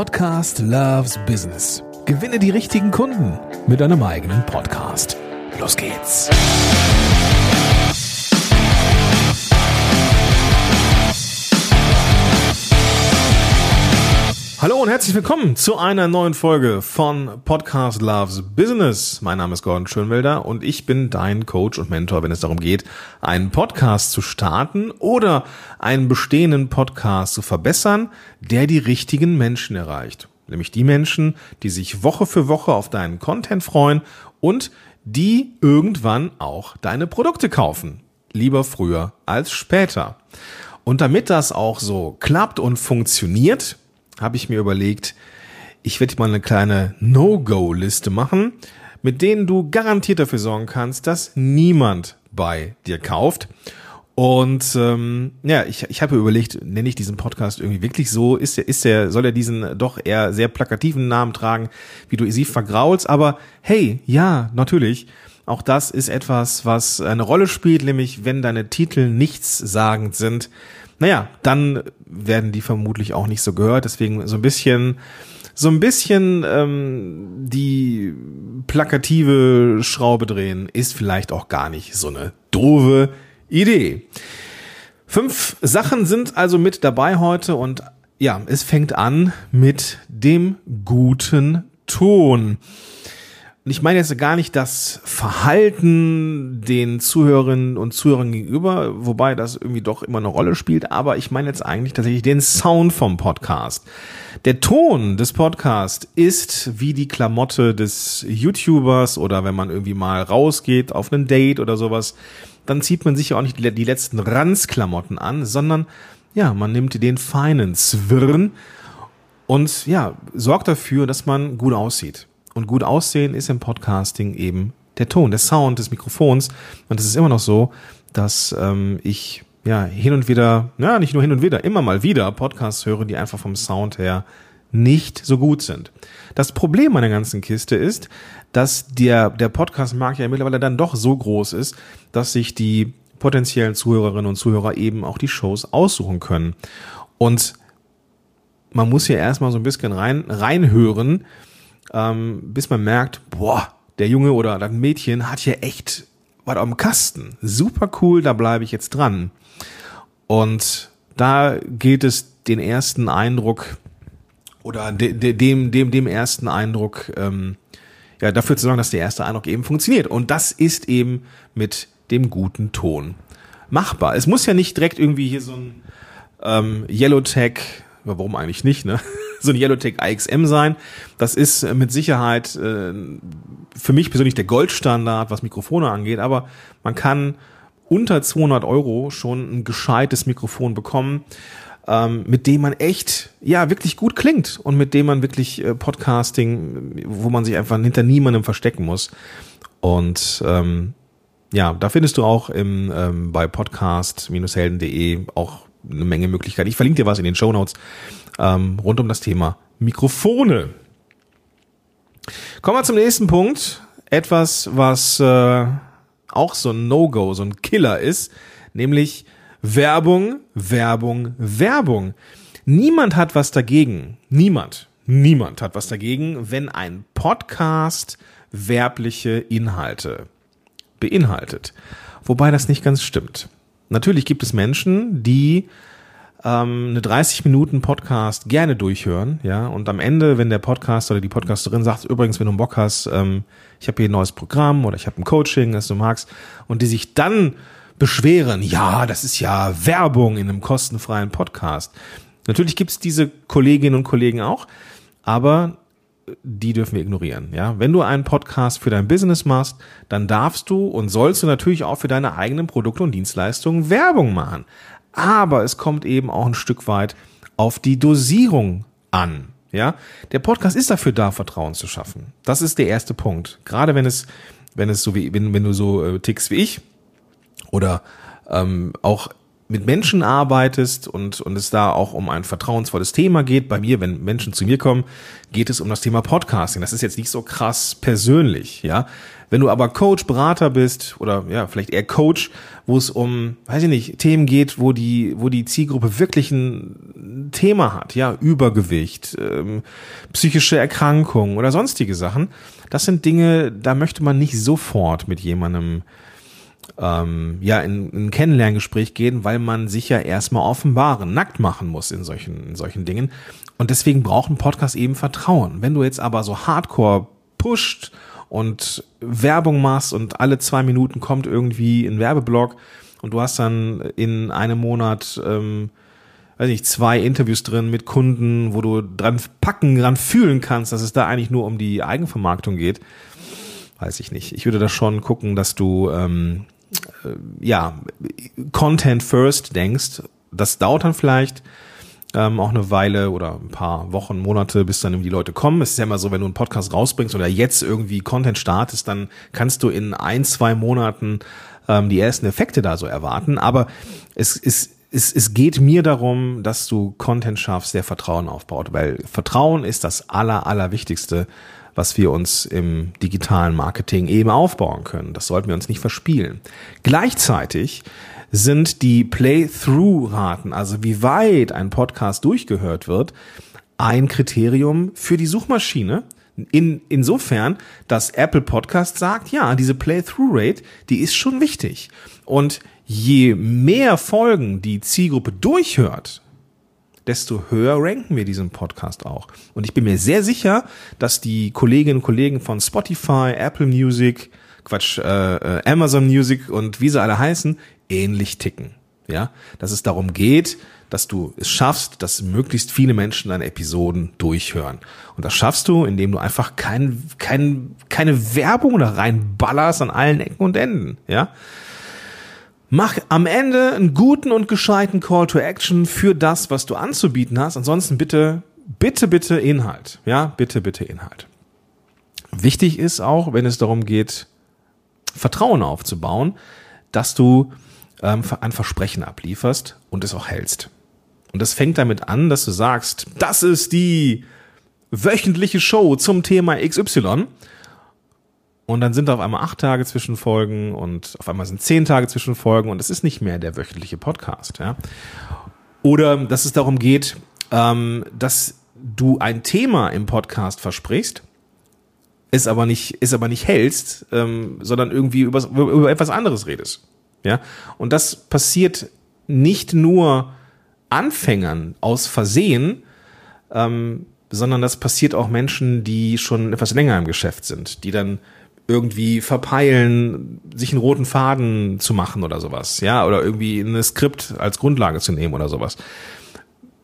Podcast Loves Business. Gewinne die richtigen Kunden mit deinem eigenen Podcast. Los geht's. Hallo und herzlich willkommen zu einer neuen Folge von Podcast Loves Business. Mein Name ist Gordon Schönwelder und ich bin dein Coach und Mentor, wenn es darum geht, einen Podcast zu starten oder einen bestehenden Podcast zu verbessern, der die richtigen Menschen erreicht. Nämlich die Menschen, die sich Woche für Woche auf deinen Content freuen und die irgendwann auch deine Produkte kaufen. Lieber früher als später. Und damit das auch so klappt und funktioniert, habe ich mir überlegt, ich werde mal eine kleine No-Go-Liste machen, mit denen du garantiert dafür sorgen kannst, dass niemand bei dir kauft. Und ähm, ja, ich, ich habe überlegt, nenne ich diesen Podcast irgendwie wirklich so? Ist der, ist der, soll er diesen doch eher sehr plakativen Namen tragen, wie du sie vergraulst? Aber hey, ja, natürlich. Auch das ist etwas, was eine Rolle spielt, nämlich wenn deine Titel nichtssagend sind, naja, dann werden die vermutlich auch nicht so gehört. Deswegen so ein bisschen, so ein bisschen ähm, die plakative Schraube drehen ist vielleicht auch gar nicht so eine doofe Idee. Fünf Sachen sind also mit dabei heute und ja, es fängt an mit dem guten Ton. Und ich meine jetzt gar nicht das Verhalten den Zuhörerinnen und Zuhörern gegenüber, wobei das irgendwie doch immer eine Rolle spielt, aber ich meine jetzt eigentlich tatsächlich den Sound vom Podcast. Der Ton des Podcasts ist wie die Klamotte des YouTubers oder wenn man irgendwie mal rausgeht auf ein Date oder sowas, dann zieht man sich ja auch nicht die letzten Ranzklamotten an, sondern ja, man nimmt den feinen Zwirn und ja, sorgt dafür, dass man gut aussieht. Und gut aussehen ist im Podcasting eben der Ton, der Sound des Mikrofons. Und es ist immer noch so, dass ähm, ich ja hin und wieder, ja nicht nur hin und wieder, immer mal wieder Podcasts höre, die einfach vom Sound her nicht so gut sind. Das Problem an der ganzen Kiste ist, dass der, der Podcast-Markt ja mittlerweile dann doch so groß ist, dass sich die potenziellen Zuhörerinnen und Zuhörer eben auch die Shows aussuchen können. Und man muss ja erstmal so ein bisschen rein, reinhören, ähm, bis man merkt, boah, der Junge oder das Mädchen hat hier echt was am Kasten. Super cool, da bleibe ich jetzt dran. Und da gilt es, den ersten Eindruck oder de, de, dem, dem, dem ersten Eindruck, ähm, ja, dafür zu sorgen, dass der erste Eindruck eben funktioniert. Und das ist eben mit dem guten Ton machbar. Es muss ja nicht direkt irgendwie hier so ein ähm, Yellow Tag warum eigentlich nicht, ne? so ein Yellowtech IXM sein. Das ist mit Sicherheit äh, für mich persönlich der Goldstandard, was Mikrofone angeht, aber man kann unter 200 Euro schon ein gescheites Mikrofon bekommen, ähm, mit dem man echt, ja, wirklich gut klingt und mit dem man wirklich äh, Podcasting, wo man sich einfach hinter niemandem verstecken muss. Und ähm, ja, da findest du auch im, ähm, bei podcast-helden.de auch eine Menge Möglichkeiten. Ich verlinke dir was in den Show Notes ähm, rund um das Thema Mikrofone. Kommen wir zum nächsten Punkt. Etwas, was äh, auch so ein No-Go, so ein Killer ist, nämlich Werbung, Werbung, Werbung. Niemand hat was dagegen. Niemand. Niemand hat was dagegen, wenn ein Podcast werbliche Inhalte beinhaltet. Wobei das nicht ganz stimmt. Natürlich gibt es Menschen, die ähm, eine 30 Minuten Podcast gerne durchhören, ja, und am Ende, wenn der Podcast oder die Podcasterin sagt, übrigens, wenn du Bock hast, ähm, ich habe hier ein neues Programm oder ich habe ein Coaching, das du magst, und die sich dann beschweren, ja, das ist ja Werbung in einem kostenfreien Podcast. Natürlich gibt es diese Kolleginnen und Kollegen auch, aber die dürfen wir ignorieren. Ja, wenn du einen Podcast für dein Business machst, dann darfst du und sollst du natürlich auch für deine eigenen Produkte und Dienstleistungen Werbung machen. Aber es kommt eben auch ein Stück weit auf die Dosierung an. Ja, der Podcast ist dafür da, Vertrauen zu schaffen. Das ist der erste Punkt. Gerade wenn es, wenn es so wie, wenn, wenn du so äh, tickst wie ich oder ähm, auch mit Menschen arbeitest und, und es da auch um ein vertrauensvolles Thema geht, bei mir, wenn Menschen zu mir kommen, geht es um das Thema Podcasting. Das ist jetzt nicht so krass persönlich, ja. Wenn du aber Coach, Berater bist oder ja, vielleicht eher Coach, wo es um, weiß ich nicht, Themen geht, wo die, wo die Zielgruppe wirklich ein Thema hat, ja, Übergewicht, ähm, psychische Erkrankungen oder sonstige Sachen, das sind Dinge, da möchte man nicht sofort mit jemandem ähm, ja in, in ein Kennenlerngespräch gehen, weil man sich ja erstmal offenbaren, nackt machen muss in solchen, in solchen Dingen. Und deswegen braucht ein Podcast eben Vertrauen. Wenn du jetzt aber so hardcore pusht und Werbung machst und alle zwei Minuten kommt irgendwie ein Werbeblock und du hast dann in einem Monat ähm, weiß nicht, zwei Interviews drin mit Kunden, wo du dran packen, dran fühlen kannst, dass es da eigentlich nur um die Eigenvermarktung geht, weiß ich nicht. Ich würde da schon gucken, dass du ähm, äh, ja, Content first denkst, das dauert dann vielleicht ähm, auch eine Weile oder ein paar Wochen, Monate, bis dann irgendwie die Leute kommen. Es ist ja immer so, wenn du einen Podcast rausbringst oder jetzt irgendwie Content startest, dann kannst du in ein, zwei Monaten ähm, die ersten Effekte da so erwarten. Aber es ist es, es geht mir darum, dass du Content schaffst, der Vertrauen aufbaut, weil Vertrauen ist das aller, aller Wichtigste, was wir uns im digitalen Marketing eben aufbauen können. Das sollten wir uns nicht verspielen. Gleichzeitig sind die Play-through-Raten, also wie weit ein Podcast durchgehört wird, ein Kriterium für die Suchmaschine. In, insofern, dass Apple Podcast sagt, ja, diese Play-through-Rate, die ist schon wichtig. Und je mehr Folgen die Zielgruppe durchhört, desto höher ranken wir diesen Podcast auch. Und ich bin mir sehr sicher, dass die Kolleginnen und Kollegen von Spotify, Apple Music, Quatsch, äh, äh, Amazon Music und wie sie alle heißen, ähnlich ticken. Ja, dass es darum geht, dass du es schaffst, dass möglichst viele Menschen deine Episoden durchhören. Und das schaffst du, indem du einfach kein, kein, keine Werbung da reinballerst an allen Ecken und Enden. Ja, Mach am Ende einen guten und gescheiten Call to Action für das, was du anzubieten hast. Ansonsten bitte, bitte, bitte Inhalt. Ja, bitte, bitte Inhalt. Wichtig ist auch, wenn es darum geht, Vertrauen aufzubauen, dass du ähm, ein Versprechen ablieferst und es auch hältst. Und das fängt damit an, dass du sagst, das ist die wöchentliche Show zum Thema XY und dann sind da auf einmal acht Tage zwischen Folgen und auf einmal sind zehn Tage zwischen Folgen und es ist nicht mehr der wöchentliche Podcast. Ja? Oder dass es darum geht, ähm, dass du ein Thema im Podcast versprichst, es aber nicht, es aber nicht hältst, ähm, sondern irgendwie über, über etwas anderes redest. Ja? Und das passiert nicht nur Anfängern aus Versehen, ähm, sondern das passiert auch Menschen, die schon etwas länger im Geschäft sind, die dann irgendwie verpeilen, sich einen roten Faden zu machen oder sowas, ja, oder irgendwie ein Skript als Grundlage zu nehmen oder sowas.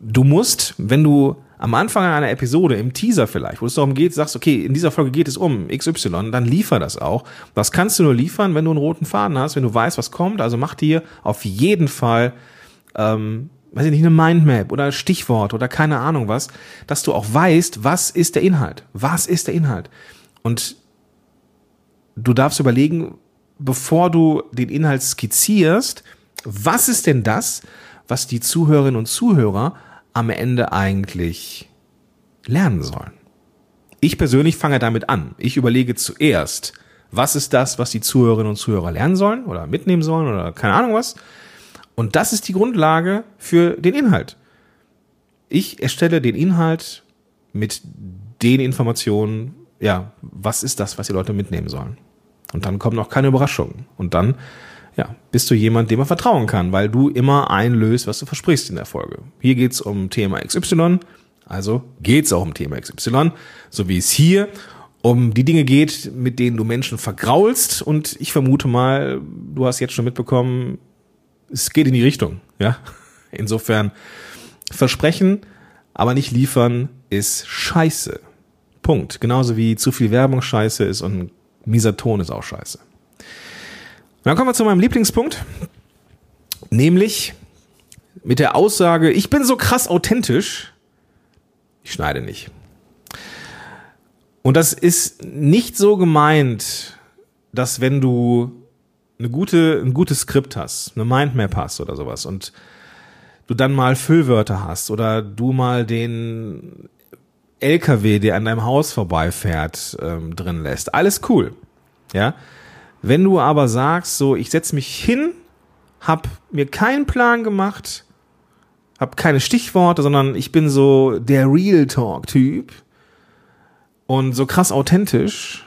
Du musst, wenn du am Anfang einer Episode, im Teaser vielleicht, wo es darum geht, sagst, okay, in dieser Folge geht es um XY, dann liefer das auch. Das kannst du nur liefern, wenn du einen roten Faden hast, wenn du weißt, was kommt. Also mach dir auf jeden Fall, ähm, weiß ich nicht, eine Mindmap oder Stichwort oder keine Ahnung was, dass du auch weißt, was ist der Inhalt? Was ist der Inhalt? Und du darfst überlegen, bevor du den Inhalt skizzierst, was ist denn das, was die Zuhörerinnen und Zuhörer am Ende eigentlich lernen sollen? Ich persönlich fange damit an. Ich überlege zuerst, was ist das, was die Zuhörerinnen und Zuhörer lernen sollen oder mitnehmen sollen oder keine Ahnung was. Und das ist die Grundlage für den Inhalt. Ich erstelle den Inhalt mit den Informationen, ja, was ist das, was die Leute mitnehmen sollen. Und dann kommen noch keine Überraschungen. Und dann, ja, bist du jemand, dem man vertrauen kann, weil du immer einlöst, was du versprichst in der Folge. Hier geht's um Thema XY, also geht's auch um Thema XY, so wie es hier um die Dinge geht, mit denen du Menschen vergraulst. Und ich vermute mal, du hast jetzt schon mitbekommen, es geht in die Richtung, ja. Insofern, Versprechen, aber nicht liefern ist scheiße. Punkt. Genauso wie zu viel Werbung scheiße ist und mieser Ton ist auch scheiße. Und dann kommen wir zu meinem Lieblingspunkt, nämlich mit der Aussage, ich bin so krass authentisch, ich schneide nicht. Und das ist nicht so gemeint, dass wenn du eine gute, ein gutes Skript hast, eine Mindmap hast oder sowas und du dann mal Füllwörter hast oder du mal den LKW, der an deinem Haus vorbeifährt, ähm, drin lässt. Alles cool. Ja. Wenn du aber sagst, so, ich setze mich hin, hab mir keinen Plan gemacht, hab keine Stichworte, sondern ich bin so der Real Talk Typ und so krass authentisch,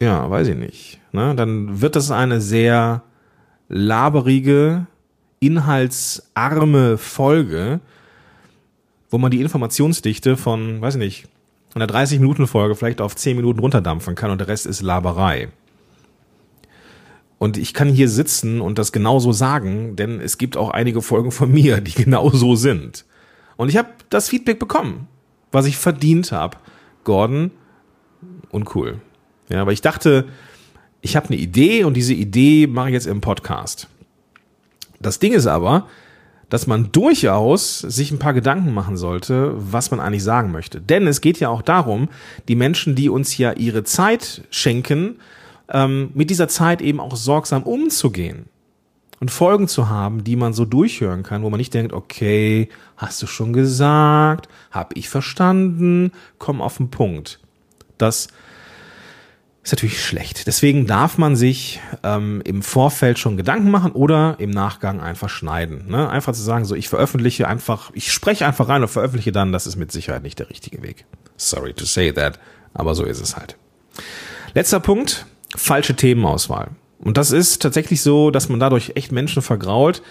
ja, weiß ich nicht. Ne? Dann wird das eine sehr laberige, inhaltsarme Folge, wo man die Informationsdichte von, weiß ich nicht, einer 30-Minuten-Folge vielleicht auf 10 Minuten runterdampfen kann und der Rest ist Laberei. Und ich kann hier sitzen und das genauso sagen, denn es gibt auch einige Folgen von mir, die genauso sind. Und ich habe das Feedback bekommen, was ich verdient habe. Gordon, uncool. Ja, aber ich dachte, ich habe eine Idee und diese Idee mache ich jetzt im Podcast. Das Ding ist aber, dass man durchaus sich ein paar Gedanken machen sollte, was man eigentlich sagen möchte. Denn es geht ja auch darum, die Menschen, die uns ja ihre Zeit schenken, ähm, mit dieser Zeit eben auch sorgsam umzugehen und Folgen zu haben, die man so durchhören kann, wo man nicht denkt, okay, hast du schon gesagt, hab ich verstanden, komm auf den Punkt. Das ist natürlich schlecht. Deswegen darf man sich ähm, im Vorfeld schon Gedanken machen oder im Nachgang einfach schneiden. Ne? Einfach zu sagen, so ich veröffentliche einfach, ich spreche einfach rein und veröffentliche dann, das ist mit Sicherheit nicht der richtige Weg. Sorry to say that, aber so ist es halt. Letzter Punkt, falsche Themenauswahl. Und das ist tatsächlich so, dass man dadurch echt Menschen vergrault.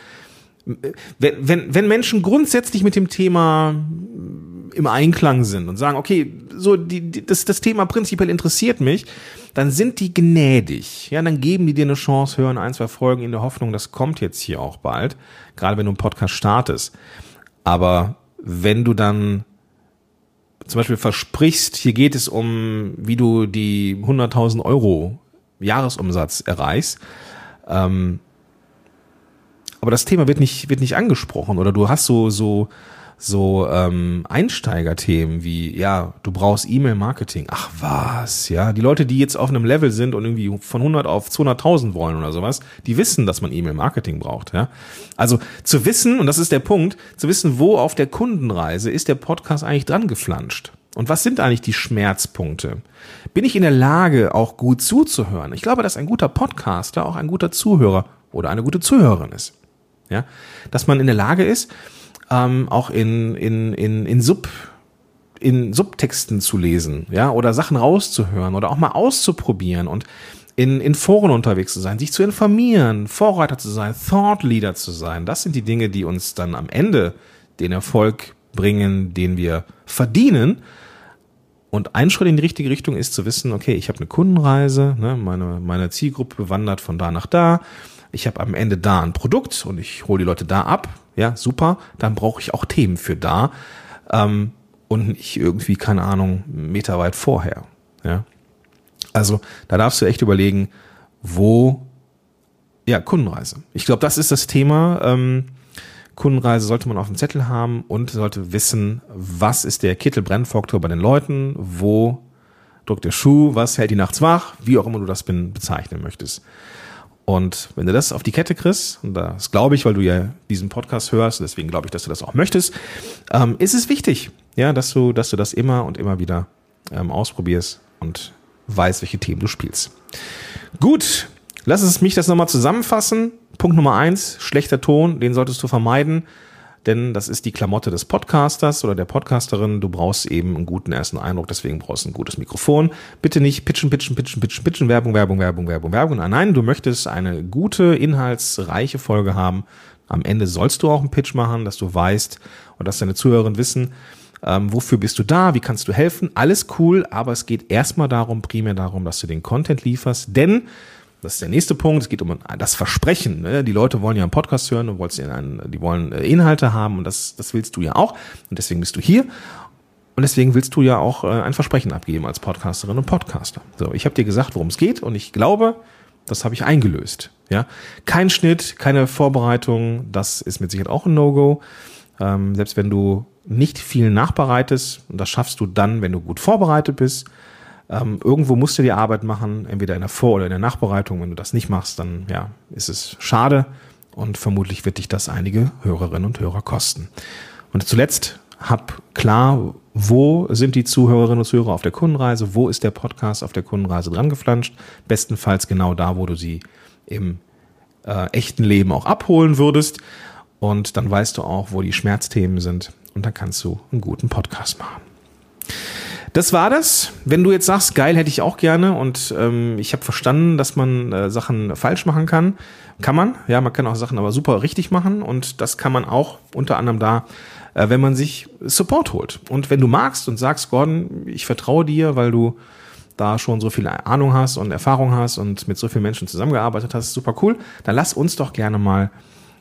Wenn, wenn, wenn Menschen grundsätzlich mit dem Thema im Einklang sind und sagen, okay, so die, die, das, das Thema prinzipiell interessiert mich, dann sind die gnädig. Ja, dann geben die dir eine Chance, hören ein, zwei Folgen in der Hoffnung, das kommt jetzt hier auch bald, gerade wenn du einen Podcast startest. Aber wenn du dann zum Beispiel versprichst, hier geht es um, wie du die 100.000 Euro Jahresumsatz erreichst. Ähm, aber das Thema wird nicht, wird nicht angesprochen oder du hast so, so, so ähm, Einsteigerthemen wie, ja, du brauchst E-Mail-Marketing. Ach was, ja. Die Leute, die jetzt auf einem Level sind und irgendwie von 100 auf 200.000 wollen oder sowas, die wissen, dass man E-Mail-Marketing braucht, ja. Also zu wissen, und das ist der Punkt, zu wissen, wo auf der Kundenreise ist der Podcast eigentlich dran geflanscht. Und was sind eigentlich die Schmerzpunkte? Bin ich in der Lage, auch gut zuzuhören? Ich glaube, dass ein guter Podcaster auch ein guter Zuhörer oder eine gute Zuhörerin ist. Ja, dass man in der Lage ist, ähm, auch in, in, in, in Sub, in Subtexten zu lesen, ja, oder Sachen rauszuhören oder auch mal auszuprobieren und in, in Foren unterwegs zu sein, sich zu informieren, Vorreiter zu sein, Thought Leader zu sein. Das sind die Dinge, die uns dann am Ende den Erfolg bringen, den wir verdienen. Und ein Schritt in die richtige Richtung ist zu wissen, okay, ich habe eine Kundenreise, ne, meine, meine Zielgruppe wandert von da nach da, ich habe am Ende da ein Produkt und ich hole die Leute da ab, ja, super, dann brauche ich auch Themen für da ähm, und nicht irgendwie, keine Ahnung, Meter weit vorher. Ja. Also da darfst du echt überlegen, wo, ja, Kundenreise. Ich glaube, das ist das Thema. Ähm, Kundenreise sollte man auf dem Zettel haben und sollte wissen, was ist der Kittelbrennfaktor bei den Leuten, wo drückt der Schuh, was hält die nachts wach, wie auch immer du das bezeichnen möchtest. Und wenn du das auf die Kette kriegst, und das glaube ich, weil du ja diesen Podcast hörst, deswegen glaube ich, dass du das auch möchtest, ähm, ist es wichtig, ja, dass du, dass du das immer und immer wieder ähm, ausprobierst und weißt, welche Themen du spielst. Gut, lass es mich das nochmal zusammenfassen. Punkt Nummer eins, schlechter Ton, den solltest du vermeiden, denn das ist die Klamotte des Podcasters oder der Podcasterin. Du brauchst eben einen guten ersten Eindruck, deswegen brauchst du ein gutes Mikrofon. Bitte nicht pitchen, pitchen, pitchen, pitchen, pitchen, Werbung, Werbung, Werbung, Werbung, Werbung. Nein, du möchtest eine gute, inhaltsreiche Folge haben. Am Ende sollst du auch einen Pitch machen, dass du weißt und dass deine Zuhörerinnen wissen, ähm, wofür bist du da, wie kannst du helfen. Alles cool, aber es geht erstmal darum, primär darum, dass du den Content lieferst, denn das ist der nächste Punkt. Es geht um das Versprechen. Ne? Die Leute wollen ja einen Podcast hören und wollen, die wollen äh, Inhalte haben und das, das willst du ja auch. Und deswegen bist du hier. Und deswegen willst du ja auch äh, ein Versprechen abgeben als Podcasterin und Podcaster. So, ich habe dir gesagt, worum es geht und ich glaube, das habe ich eingelöst. Ja, kein Schnitt, keine Vorbereitung, das ist mit Sicherheit auch ein No-Go. Ähm, selbst wenn du nicht viel nachbereitest, und das schaffst du dann, wenn du gut vorbereitet bist, Ähm, irgendwo musst du die Arbeit machen, entweder in der Vor- oder in der Nachbereitung. Wenn du das nicht machst, dann ja, ist es schade und vermutlich wird dich das einige Hörerinnen und Hörer kosten. Und zuletzt hab klar, wo sind die Zuhörerinnen und Zuhörer auf der Kundenreise, wo ist der Podcast auf der Kundenreise dran geflanscht, bestenfalls genau da, wo du sie im äh, echten Leben auch abholen würdest. Und dann weißt du auch, wo die Schmerzthemen sind und dann kannst du einen guten Podcast machen. Das war das. Wenn du jetzt sagst, geil hätte ich auch gerne und ähm, ich habe verstanden, dass man äh, Sachen falsch machen kann, kann man. Ja, man kann auch Sachen aber super richtig machen und das kann man auch unter anderem da, äh, wenn man sich Support holt. Und wenn du magst und sagst, Gordon, ich vertraue dir, weil du da schon so viel Ahnung hast und Erfahrung hast und mit so vielen Menschen zusammengearbeitet hast, super cool, dann lass uns doch gerne mal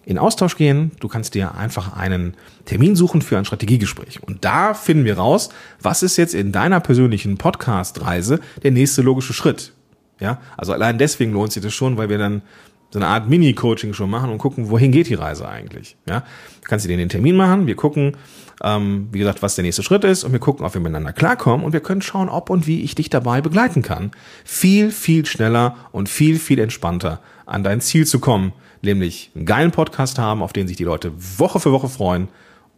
in Austausch gehen. Du kannst dir einfach einen Termin suchen für ein Strategiegespräch. Und da finden wir raus, was ist jetzt in deiner persönlichen Podcast-Reise der nächste logische Schritt. Ja, also allein deswegen lohnt sich das schon, weil wir dann so eine Art Mini-Coaching schon machen und gucken, wohin geht die Reise eigentlich. Ja, kannst du dir den Termin machen. Wir gucken, ähm, wie gesagt, was der nächste Schritt ist und wir gucken, ob wir miteinander klarkommen und wir können schauen, ob und wie ich dich dabei begleiten kann, viel, viel schneller und viel, viel entspannter an dein Ziel zu kommen, nämlich einen geilen Podcast haben, auf den sich die Leute Woche für Woche freuen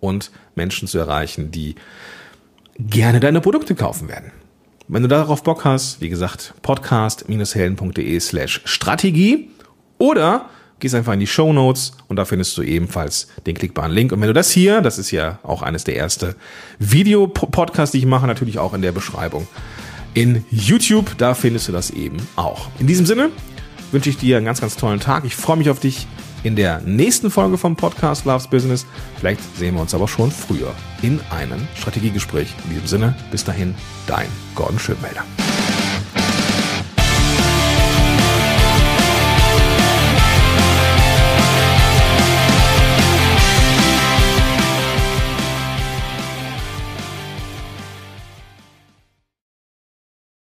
und Menschen zu erreichen, die gerne deine Produkte kaufen werden. Wenn du darauf Bock hast, wie gesagt, podcast-helden.de slash Strategie oder gehst einfach in die Show Notes und da findest du ebenfalls den klickbaren Link. Und wenn du das hier, das ist ja auch eines der ersten Videopodcasts, die ich mache, natürlich auch in der Beschreibung in YouTube, da findest du das eben auch. In diesem Sinne, wünsche ich dir einen ganz, ganz tollen Tag. Ich freue mich auf dich in der nächsten Folge vom Podcast Loves Business. Vielleicht sehen wir uns aber schon früher in einem Strategiegespräch. In diesem Sinne, bis dahin, dein Gordon Schönmelder.